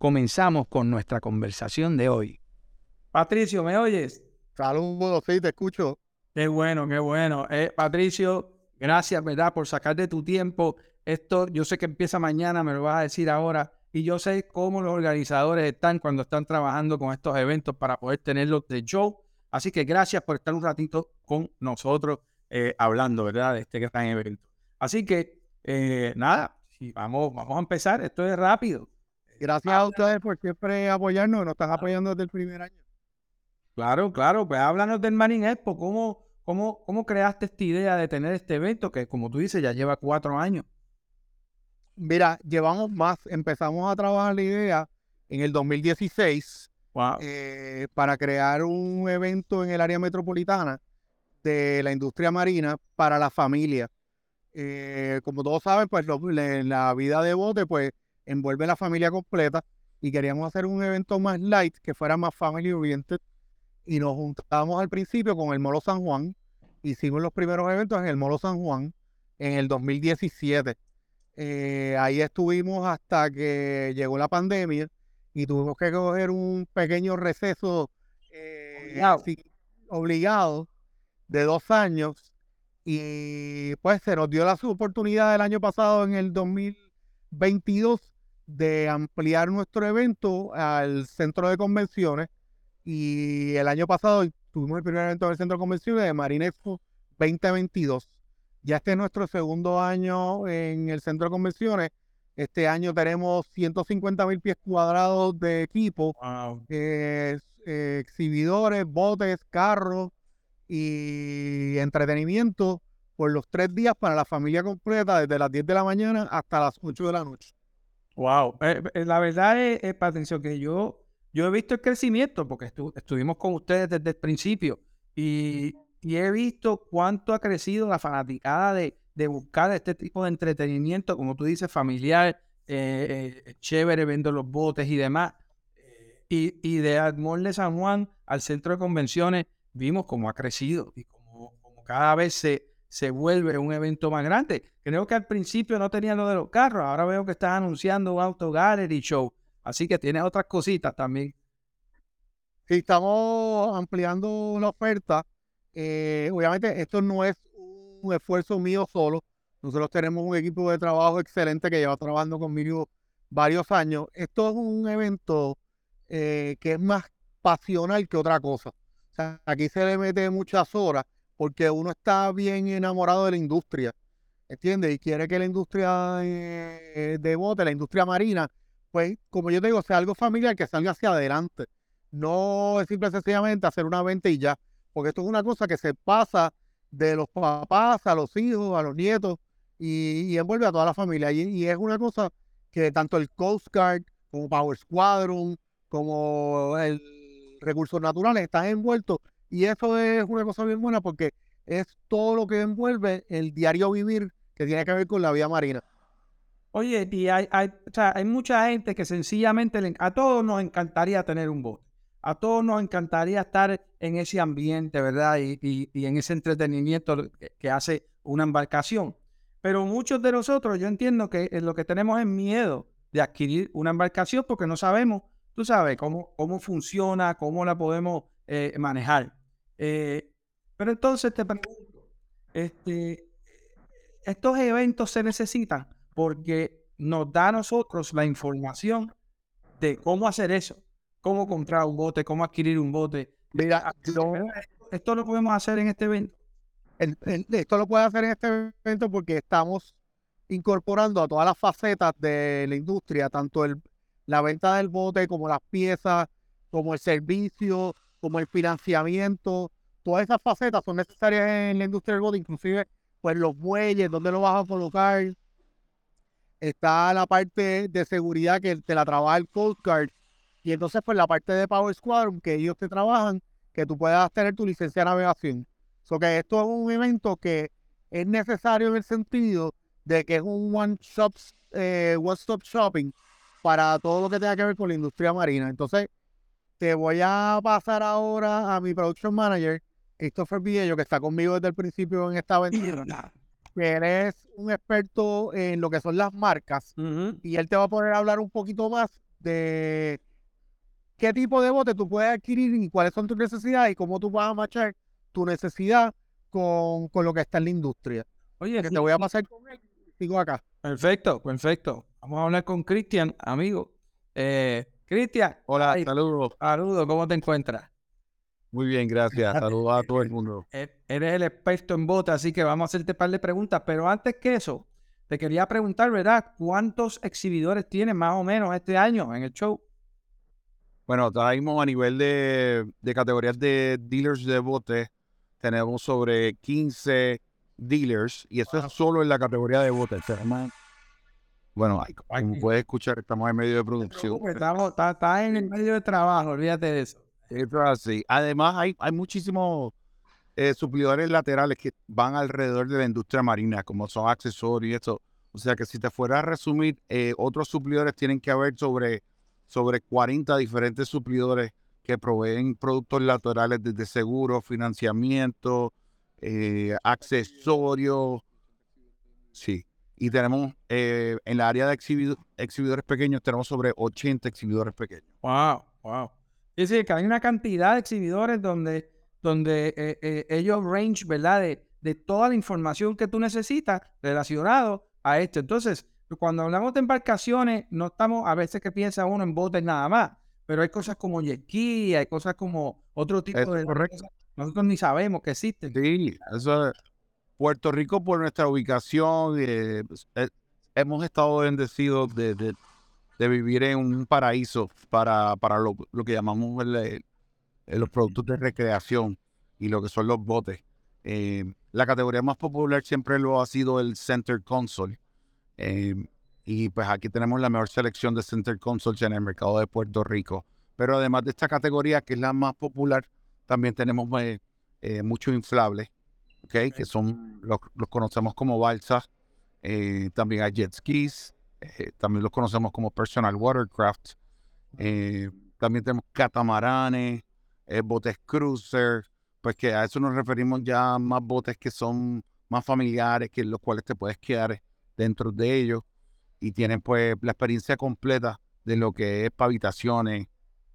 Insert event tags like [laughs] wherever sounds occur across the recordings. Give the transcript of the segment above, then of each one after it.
comenzamos con nuestra conversación de hoy. Patricio, ¿me oyes? Saludos, sí, te escucho. Qué bueno, qué bueno. Eh, Patricio, gracias, ¿verdad? Por sacar de tu tiempo. Esto yo sé que empieza mañana, me lo vas a decir ahora. Y yo sé cómo los organizadores están cuando están trabajando con estos eventos para poder tenerlos de show. Así que gracias por estar un ratito con nosotros eh, hablando, ¿verdad? De este gran evento. Así que, eh, nada, vamos, vamos a empezar. Esto es rápido. Gracias a ustedes por siempre apoyarnos, nos están apoyando desde el primer año. Claro, claro, pues háblanos del Marine Expo, ¿cómo, cómo, cómo creaste esta idea de tener este evento que, como tú dices, ya lleva cuatro años? Mira, llevamos más, empezamos a trabajar la idea en el 2016 eh, para crear un evento en el área metropolitana de la industria marina para la familia. Eh, como todos saben, pues la vida de bote, pues envuelve la familia completa y queríamos hacer un evento más light, que fuera más family oriented. Y nos juntamos al principio con el Molo San Juan. Hicimos los primeros eventos en el Molo San Juan en el 2017. Eh, ahí estuvimos hasta que llegó la pandemia y tuvimos que coger un pequeño receso eh, obligado de dos años. Y pues se nos dio la oportunidad el año pasado, en el 2022, de ampliar nuestro evento al centro de convenciones. Y el año pasado tuvimos el primer evento del centro de convenciones de Marinexpo 2022. Ya este es nuestro segundo año en el centro de convenciones. Este año tenemos 150 mil pies cuadrados de equipo, eh, exhibidores, botes, carros y entretenimiento por los tres días para la familia completa, desde las 10 de la mañana hasta las 8 de la noche. Wow, eh, eh, la verdad es, eh, Patricio, que yo, yo he visto el crecimiento porque estuvimos con ustedes desde el principio y, he visto cuánto ha crecido la fanaticada de, buscar este tipo de entretenimiento, como tú dices, familiar, chévere, viendo los botes y demás. Y, y de Admor de San Juan al centro de convenciones, vimos cómo ha crecido y como, como cada vez se, se vuelve un evento más grande. Creo que al principio no tenía lo de los carros, ahora veo que están anunciando un Auto Gallery Show, así que tiene otras cositas también. Sí, estamos ampliando la oferta. Eh, obviamente esto no es un esfuerzo mío solo. Nosotros tenemos un equipo de trabajo excelente que lleva trabajando conmigo varios años. Esto es un evento eh, que es más pasional que otra cosa. O sea, aquí se le mete muchas horas porque uno está bien enamorado de la industria, ¿entiendes? Y quiere que la industria eh, de bote, la industria marina, pues, como yo te digo, sea algo familiar que salga hacia adelante. No es simple sencillamente hacer una venta y ya, porque esto es una cosa que se pasa de los papás a los hijos, a los nietos, y, envuelve a toda la familia. Y, y, es una cosa que tanto el Coast Guard como Power Squadron, como el Recursos Naturales están envueltos y eso es una cosa bien buena porque es todo lo que envuelve el diario vivir que tiene que ver con la vida marina. Oye, y hay, hay, hay mucha gente que sencillamente a todos nos encantaría tener un bote. A todos nos encantaría estar en ese ambiente, ¿verdad? Y, en ese entretenimiento que, hace una embarcación. Pero muchos de nosotros, yo entiendo que lo que tenemos es miedo de adquirir una embarcación porque no sabemos, tú sabes, cómo, cómo funciona, cómo la podemos eh, manejar. Eh, pero entonces te pregunto, este, estos eventos se necesitan porque nos da a nosotros la información de cómo hacer eso, cómo comprar un bote, cómo adquirir un bote. Esto lo podemos hacer en este evento. esto lo puede hacer en este evento porque estamos incorporando a todas las facetas de la industria, tanto el, la venta del bote como las piezas, como el servicio, como el financiamiento, todas esas facetas son necesarias en la industria del bote, inclusive pues los muelles, dónde lo vas a colocar. Está la parte de seguridad que te la trabaja el Coast Guard, Y entonces, pues la parte de Power Squadron, que ellos te trabajan, que tú puedas tener tu licencia de navegación. So que esto es un evento que es necesario en el sentido de que es un one shop, eh, one stop shopping para todo lo que tenga que ver con la industria marina. Entonces, te voy a pasar ahora a mi production manager, Christopher Villello, que está conmigo desde el principio en esta aventura. que él es un experto en lo que son las marcas. Y él te va a poner a hablar un poquito más de qué tipo de bote tú puedes adquirir y cuáles son tus necesidades y cómo tú vas a machar tu necesidad con, con lo que está en la industria. Oye, que te voy a pasar con él. Sigo acá. Perfecto, perfecto. Vamos a hablar con Cristian, amigo. Eh, Cristian. Hola, saludos. Saludos, ¿cómo te encuentras? Muy bien, gracias. Saludos a todo el mundo. E-, eres el experto en botas, así que vamos a hacerte un par de preguntas. Pero antes que eso, te quería preguntar, ¿verdad? ¿Cuántos exhibidores tienes más o menos este año en el show? Bueno, ahora mismo a nivel de, de categorías de dealers de botes, tenemos sobre 15 dealers y eso es solo en la categoría de botes. Bueno, como puedes escuchar, estamos en medio de producción. Estamos, está, en el medio de trabajo, olvídate de eso. así. Además, hay, hay muchísimos eh, suplidores laterales que van alrededor de la industria marina, como son accesorios y eso. O sea que si te fuera a resumir, eh, otros suplidores tienen que haber sobre, sobre 40 diferentes suplidores que proveen productos laterales desde seguros, financiamiento, eh, accesorios. Sí. Y tenemos eh, en la área de exhibidores pequeños, tenemos sobre 80 exhibidores pequeños. Wow, wow. Es decir, que hay una cantidad de exhibidores donde, donde eh, ellos range, ¿verdad? De, de toda la información que tú necesitas relacionado a esto. Entonces, cuando hablamos de embarcaciones, no estamos, a veces que piensa uno en botes nada más, pero hay cosas como jet hay cosas como otro tipo de... Correcto. Nosotros ni sabemos que existen. Sí, eso Puerto Rico por nuestra ubicación, eh, pues, eh, hemos estado bendecidos de, vivir en un paraíso para, para lo, que llamamos los productos de recreación y lo que son los botes. Eh, la categoría más popular siempre lo ha sido el Center Console. Y pues aquí tenemos la mejor selección de Center Consoles en el mercado de Puerto Rico. Pero además de esta categoría, que es la más popular, también tenemos eh, eh, muchos inflables, okay, que son los, conocemos como balsas. Eh, también hay jet skis, también los conocemos como personal watercraft. también tenemos catamaranes, botes cruiser, pues que a eso nos referimos ya más botes que son más familiares, que los cuales te puedes quedar dentro de ellos y tienen pues la experiencia completa de lo que es para habitaciones,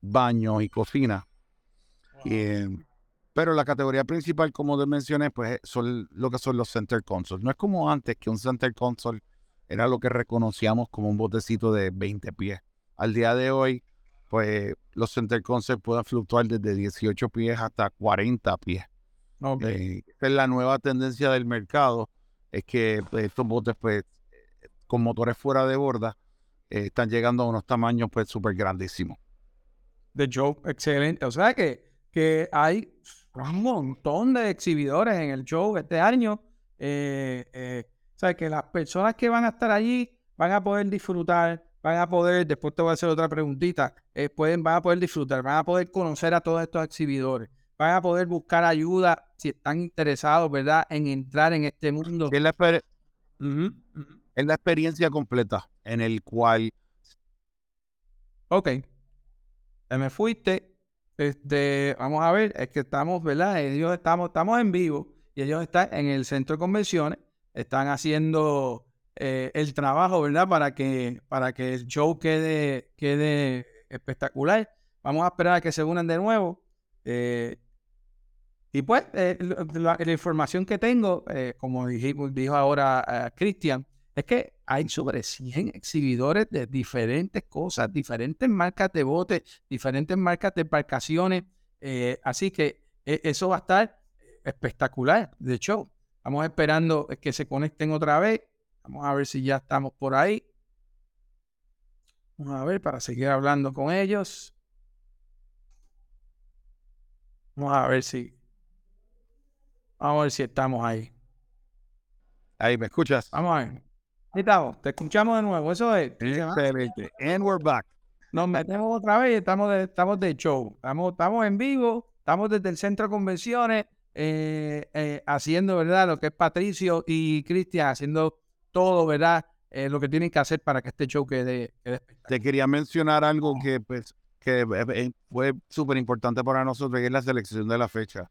baños y cocina. Em, pero la categoría principal, como te mencioné, pues son lo que son los center consoles. No es como antes que un center console era lo que reconocíamos como un botecito de 20 pies. Al día de hoy, pues los center consoles pueden fluctuar desde 18 pies hasta 40 pies. Okay. Eh, es la nueva tendencia del mercado, es que pues, estos botes pues con motores fuera de borda, eh, están llegando a unos tamaños pues súper grandísimos. De show, excelente. O sea que, que hay un montón de exhibidores en el show este año. Eh, eh, o sea que las personas que van a estar allí van a poder disfrutar, van a poder, después te voy a hacer otra preguntita, pueden, van a poder disfrutar, van a poder conocer a todos estos exhibidores, van a poder buscar ayuda si están interesados, ¿verdad?, en entrar en este mundo. ¿Qué les, es la experiencia completa en el cual... Ok. Me fuiste. Este, vamos a ver, es que estamos, ¿verdad? Ellos estamos, estamos en vivo y ellos están en el centro de convenciones, están haciendo eh, el trabajo, ¿verdad? Para que, para que el show quede, quede espectacular. Vamos a esperar a que se unan de nuevo. Eh, y pues, eh, la, información que tengo, como dijimos, dijo ahora Cristian, es que hay sobre 100 exhibidores de diferentes cosas, diferentes marcas de botes, diferentes marcas de embarcaciones. Eh, así que e, eso va a estar espectacular de hecho Estamos esperando que se conecten otra vez. Vamos a ver si ya estamos por ahí. Vamos a ver para seguir hablando con ellos. Vamos a ver si. Vamos a ver si estamos ahí. Ahí me escuchas. Vamos a ver. Estamos, te escuchamos de nuevo, eso es. Excelente. And we're back. nos metemos otra vez y estamos de, estamos de show. Estamos, estamos en vivo, estamos desde el centro de convenciones, eh, eh, haciendo, ¿verdad? Lo que es Patricio y Cristian, haciendo todo, ¿verdad? Eh, lo que tienen que hacer para que este show quede, Te quería mencionar algo que, pues, que fue súper importante para nosotros, que es la selección de la fecha.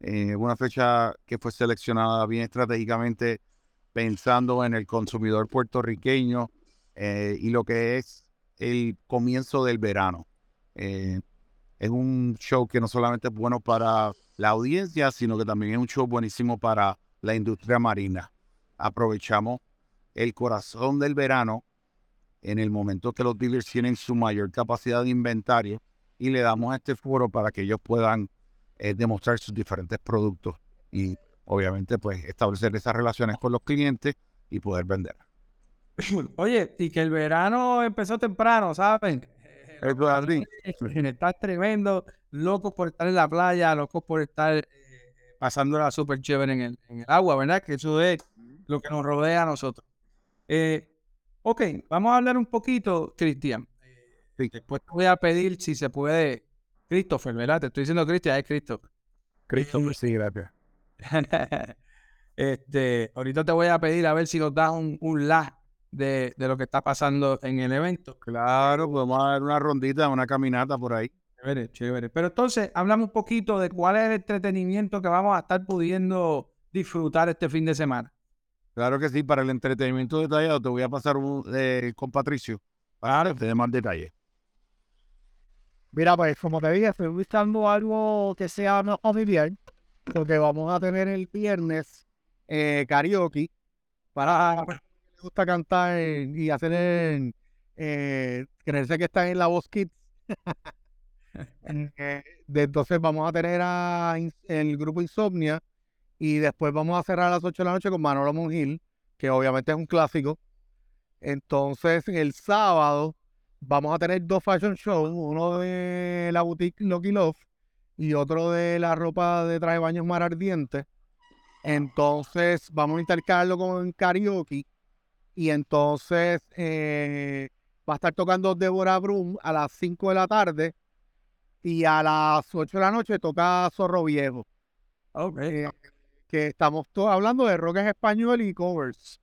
una fecha que fue seleccionada bien estratégicamente pensando en el consumidor puertorriqueño y lo que es el comienzo del verano. es un show que no solamente es bueno para la audiencia, sino que también es un show buenísimo para la industria marina. Aprovechamos el corazón del verano en el momento que los dealers tienen su mayor capacidad de inventario y le damos este foro para que ellos puedan eh, demostrar sus diferentes productos y obviamente pues establecer esas relaciones con los clientes y poder vender. [clears throat] Oye, y que el verano empezó temprano, ¿saben? [laughs] Está tremendo, locos por estar en la playa, locos por estar eh, pasándola súper chévere en el, en el agua, ¿verdad? Que eso es lo que nos rodea a nosotros. Eh, ok, vamos a hablar un poquito, Cristian. Después te voy a pedir si se puede, Christopher, ¿verdad? Te estoy diciendo Cristian, es Christopher. Christopher, sí, gracias. [laughs] este, ahorita te voy a pedir a ver si nos das un, un de, lo que está pasando en el evento. Claro, podemos dar una rondita, una caminata por ahí. Chévere, chévere. Pero entonces, hablamos un poquito de cuál es el entretenimiento que vamos a estar pudiendo disfrutar este fin de semana. Claro que sí, para el entretenimiento detallado te voy a pasar un, eh, con Patricio para que te dé más detalles. Mira, pues como te dije, estoy buscando algo que sea más familiar, porque vamos a tener el viernes eh, karaoke para me gusta cantar y hacer eh, creerse que están en la voz kids. [laughs] Eh, entonces vamos a tener a, el grupo Insomnia y después vamos a cerrar a las 8 de la noche con Manolo Monjil, que obviamente es un clásico. Entonces el sábado vamos a tener dos fashion shows, uno de la boutique Lucky Love y otro de la ropa de traje baños mar ardiente. Entonces vamos a intercalarlo con karaoke y entonces eh, va a estar tocando Deborah Brum a las 5 de la tarde y a las 8 de la noche toca Zorro Viejo. Eh, que estamos hablando de rock en español y covers.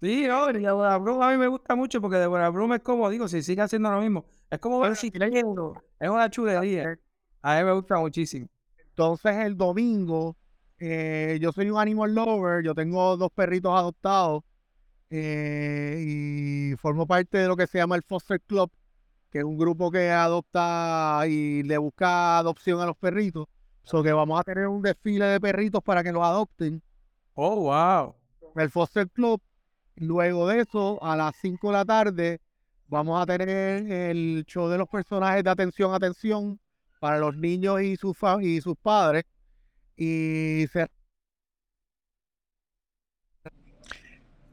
Sí, no, Deborah Brum a mí me gusta mucho porque Deborah Brum es como, digo, si sigue haciendo lo mismo, es como ver es una chulería. A mí me gusta muchísimo. Entonces el domingo, eh, yo soy un animal lover, yo tengo dos perritos adoptados eh, y formo parte de lo que se llama el Foster Club, que es un grupo que adopta y le busca adopción a los perritos. So que vamos a tener un desfile de perritos para que los adopten. Oh, wow. El Foster Club. Luego de eso, a las 5 de la tarde, vamos a tener el show de los personajes de atención, atención, para los niños y sus, y sus padres. Y se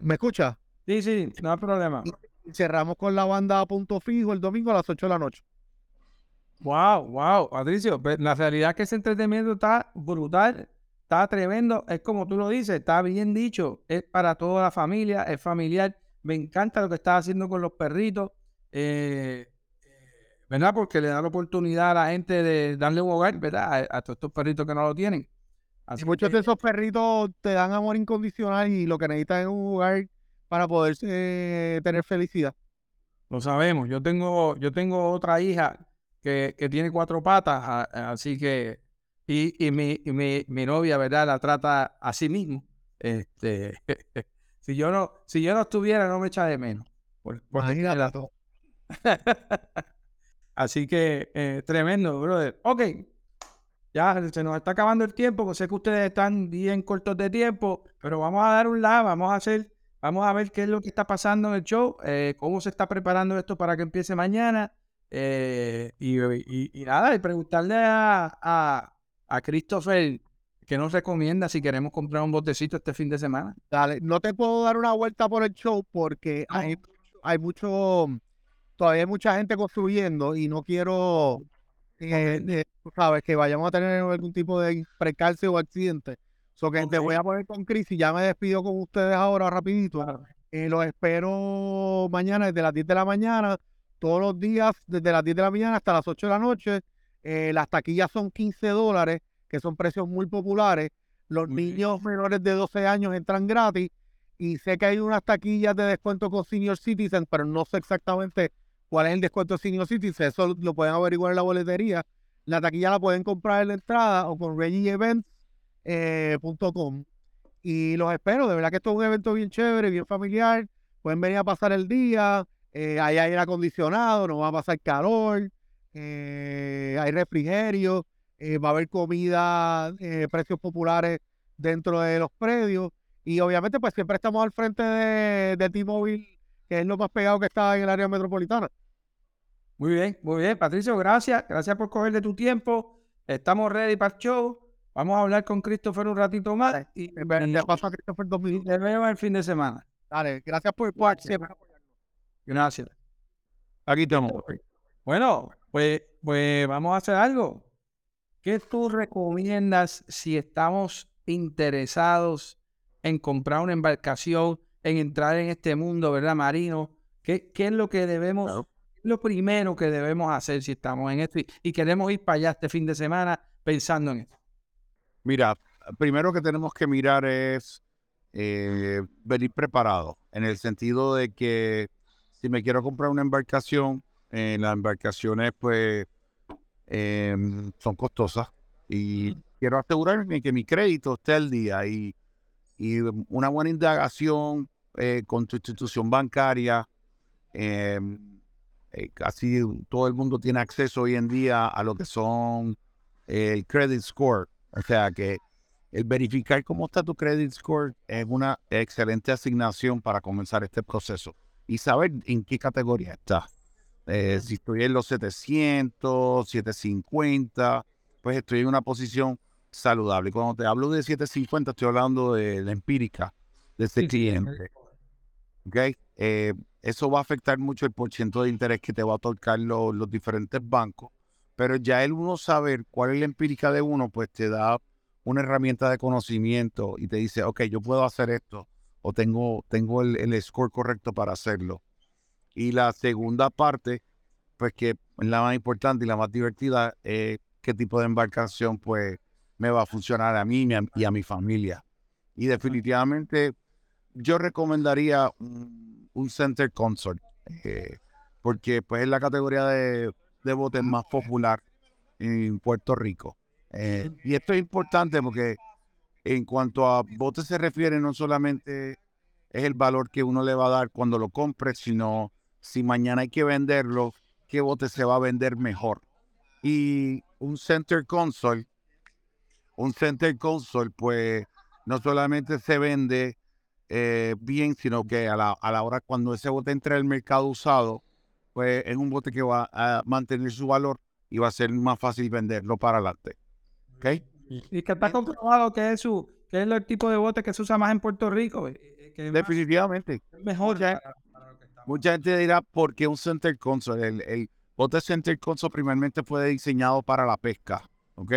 ¿Me escucha? Sí, sí, no hay problema. Y cerramos con la banda a punto fijo el domingo a las 8 de la noche. Wow, wow, Patricio, pues, la realidad es que ese entretenimiento está brutal, está tremendo, es como tú lo dices, está bien dicho, es para toda la familia, es familiar. Me encanta lo que estás haciendo con los perritos, eh, ¿verdad? Porque le da la oportunidad a la gente de darle un hogar, ¿verdad? A, todos estos perritos que no lo tienen y muchos de esos perritos te dan amor incondicional y lo que necesitan es un lugar para poder eh, tener felicidad. Lo sabemos. Yo tengo, yo tengo otra hija que, tiene cuatro patas, así que, y, y, mi, mi, mi, novia, ¿verdad? La trata a sí mismo. Este, [laughs] si yo no, si yo no estuviera, no me echa de menos. Por, [laughs] así que, eh, tremendo, brother. Ok, ya se nos está acabando el tiempo, sé que ustedes están bien cortos de tiempo, pero vamos a dar un lado, vamos a hacer, vamos a ver qué es lo que está pasando en el show, eh, cómo se está preparando esto para que empiece mañana. Eh, y, nada, y preguntarle a, a, a Christopher qué nos recomienda si queremos comprar un botecito este fin de semana. Dale, no te puedo dar una vuelta por el show porque hay, hay mucho, todavía hay mucha gente construyendo y no quiero eh, sabes, que vayamos a tener algún tipo de precalce o accidente. So que te voy a poner con Chris y ya me despido con ustedes ahora rapidito. Eh, los espero mañana desde las 10 de la mañana todos los días desde las 10 de la mañana hasta las 8 de la noche. Eh, las taquillas son 15 dólares, que son precios muy populares. Los niños menores de 12 años entran gratis. Y sé que hay unas taquillas de descuento con Senior Citizen, pero no sé exactamente cuál es el descuento de Senior Citizen. Eso lo pueden averiguar en la boletería. La taquilla la pueden comprar en la entrada o con reggieevents.com. Eh, y los espero. De verdad que esto es un evento bien chévere, bien familiar. Pueden venir a pasar el día. Eh, hay aire acondicionado, no va a pasar calor, eh, hay refrigerio, eh, va a haber comida, precios populares dentro de los predios. Y obviamente, pues siempre estamos al frente de, de T-Mobile, que es lo más pegado que está en el área metropolitana. Muy bien, muy bien, Patricio, gracias. Gracias por coger de tu tiempo. Estamos ready para el show. Vamos a hablar con Christopher un ratito más. Y, te paso a Christopher dos minutos. Te veo el fin de semana. Dale, gracias por participar. Gracias. Aquí estamos. Bueno, pues, pues vamos a hacer algo. ¿Qué tú recomiendas si estamos interesados en comprar una embarcación, en entrar en este mundo, ¿verdad? Marino. ¿Qué, qué es lo que debemos, lo primero que debemos hacer si estamos en esto y, queremos ir para allá este fin de semana pensando en esto? Mira, primero que tenemos que mirar es eh, venir preparado, en el sentido de que si me quiero comprar una embarcación, eh, las embarcaciones pues em, son costosas y quiero asegurarme que mi crédito esté al día y, una buena indagación eh, con tu institución bancaria. Em, eh, casi todo el mundo tiene acceso hoy en día a lo que son el credit score. O sea que el verificar cómo está tu credit score es una excelente asignación para comenzar este proceso y saber en qué categoría está. Eh, si estoy en los 700, 750, pues estoy en una posición saludable. Y cuando te hablo de 750, estoy hablando de la empírica de ese cliente. Eh, eso va a afectar mucho el porcentaje de interés que te va a otorgar los diferentes bancos, pero ya el uno saber cuál es la empírica de uno, pues te da una herramienta de conocimiento y te dice, ok, yo puedo hacer esto o tengo, tengo el, score correcto para hacerlo. Y la segunda parte, pues que es la más importante y la más divertida, es qué tipo de embarcación pues me va a funcionar a mí y a mi familia. Y definitivamente yo recomendaría un, Center Consort, eh, porque pues es la categoría de, de botes más popular en Puerto Rico. Eh, y esto es importante porque en cuanto a botes se refiere, no solamente es el valor que uno le va a dar cuando lo compre, sino si mañana hay que venderlo, qué bote se va a vender mejor. Y un center console, un center console, pues no solamente se vende eh, bien, sino que a la, a la hora cuando ese bote entre al mercado usado, pues es un bote que va a mantener su valor y va a ser más fácil venderlo para adelante. ¿Okay? Y que está comprobado que es, su, que es el tipo de bote que se usa más en Puerto Rico. Eh, eh, Definitivamente. mejor. Mucha, gente dirá, ¿por qué un center console? El, bote center console primeramente fue diseñado para la pesca. ¿Ok?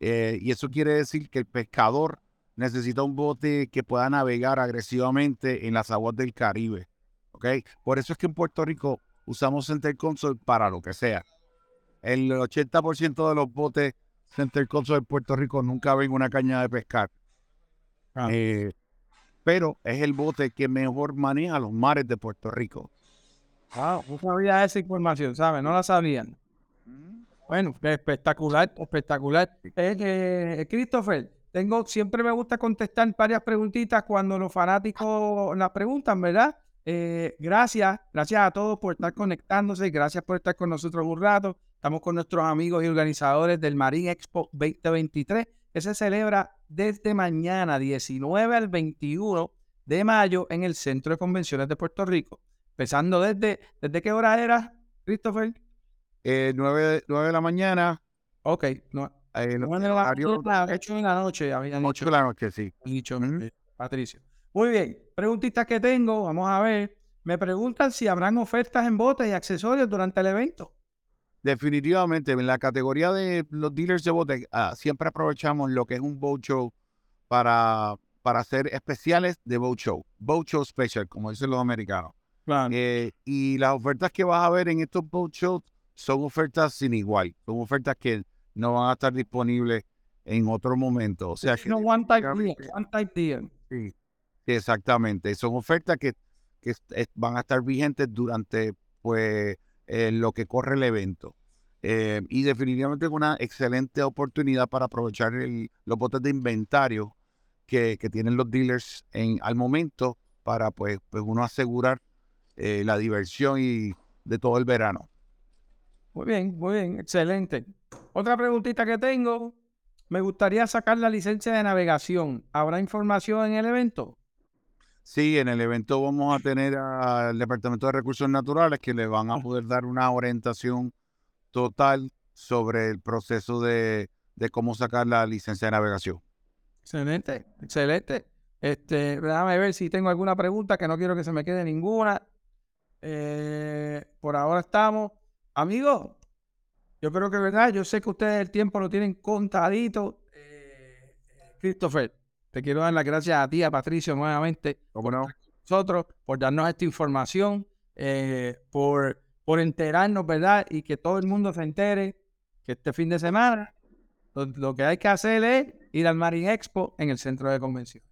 Eh, y eso quiere decir que el pescador necesita un bote que pueda navegar agresivamente en las aguas del Caribe. ¿Ok? Por eso es que en Puerto Rico usamos center console para lo que sea. El 80% de los botes Center Console de Puerto Rico nunca ven una caña de pescar. Ah. Eh, pero es el bote que mejor maneja los mares de Puerto Rico. Ah, no sabía esa información, ¿sabes? No la sabían. Mm. Bueno, espectacular, espectacular. Eh, Christopher, tengo, siempre me gusta contestar varias preguntitas cuando los fanáticos las preguntan, ¿verdad? Eh, gracias, gracias a todos por estar conectándose, gracias por estar con nosotros un rato. Estamos con nuestros amigos y organizadores del Marine Expo 2023, que se celebra desde mañana 19 al 21 de mayo en el Centro de Convenciones de Puerto Rico. Empezando desde, ¿desde qué hora era, Christopher? Eh, 9, de la mañana. Ok. No, eh, no, la, 8 de la noche, habían 8 de la noche, sí. Dicho, eh, Patricio. Muy bien. Preguntitas que tengo, vamos a ver. Me preguntan si habrán ofertas en botes y accesorios durante el evento. Definitivamente, en la categoría de los dealers de bote, ah, siempre aprovechamos lo que es un boat show para, para hacer especiales de boat show. Boat show special, como dicen los americanos. Eh, y las ofertas que vas a ver en estos boat shows son ofertas sin igual, son ofertas que no van a estar disponibles en otro momento. O sea, que no one type deal, one type deal. Sí, exactamente. Son ofertas que, que van a estar vigentes durante pues eh, lo que corre el evento. Eh, y definitivamente es una excelente oportunidad para aprovechar los botes de inventario que, tienen los dealers en, al momento para pues, pues uno asegurar eh, la diversión y de todo el verano. Muy bien, muy bien, excelente. Otra preguntita que tengo, me gustaría sacar la licencia de navegación. ¿Habrá información en el evento? Sí, en el evento vamos a tener al Departamento de Recursos Naturales que le van a poder dar una orientación total sobre el proceso de, de cómo sacar la licencia de navegación. Excelente, excelente. Este, déjame ver si tengo alguna pregunta, que no quiero que se me quede ninguna. Eh, por ahora estamos. Amigos, yo creo que verdad, yo sé que ustedes el tiempo lo tienen contadito. Eh, Christopher, te quiero dar las gracias a ti, a Patricio, nuevamente. ¿Cómo no? Nosotros, por darnos esta información, eh, por, por enterarnos, ¿verdad? Y que todo el mundo se entere que este fin de semana lo, que hay que hacer es ir al Marine Expo en el centro de convención.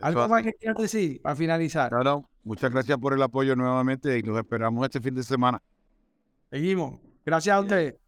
¿Algo más que quieras decir para finalizar? No, Muchas gracias por el apoyo nuevamente y nos esperamos este fin de semana. Seguimos. Gracias a ustedes.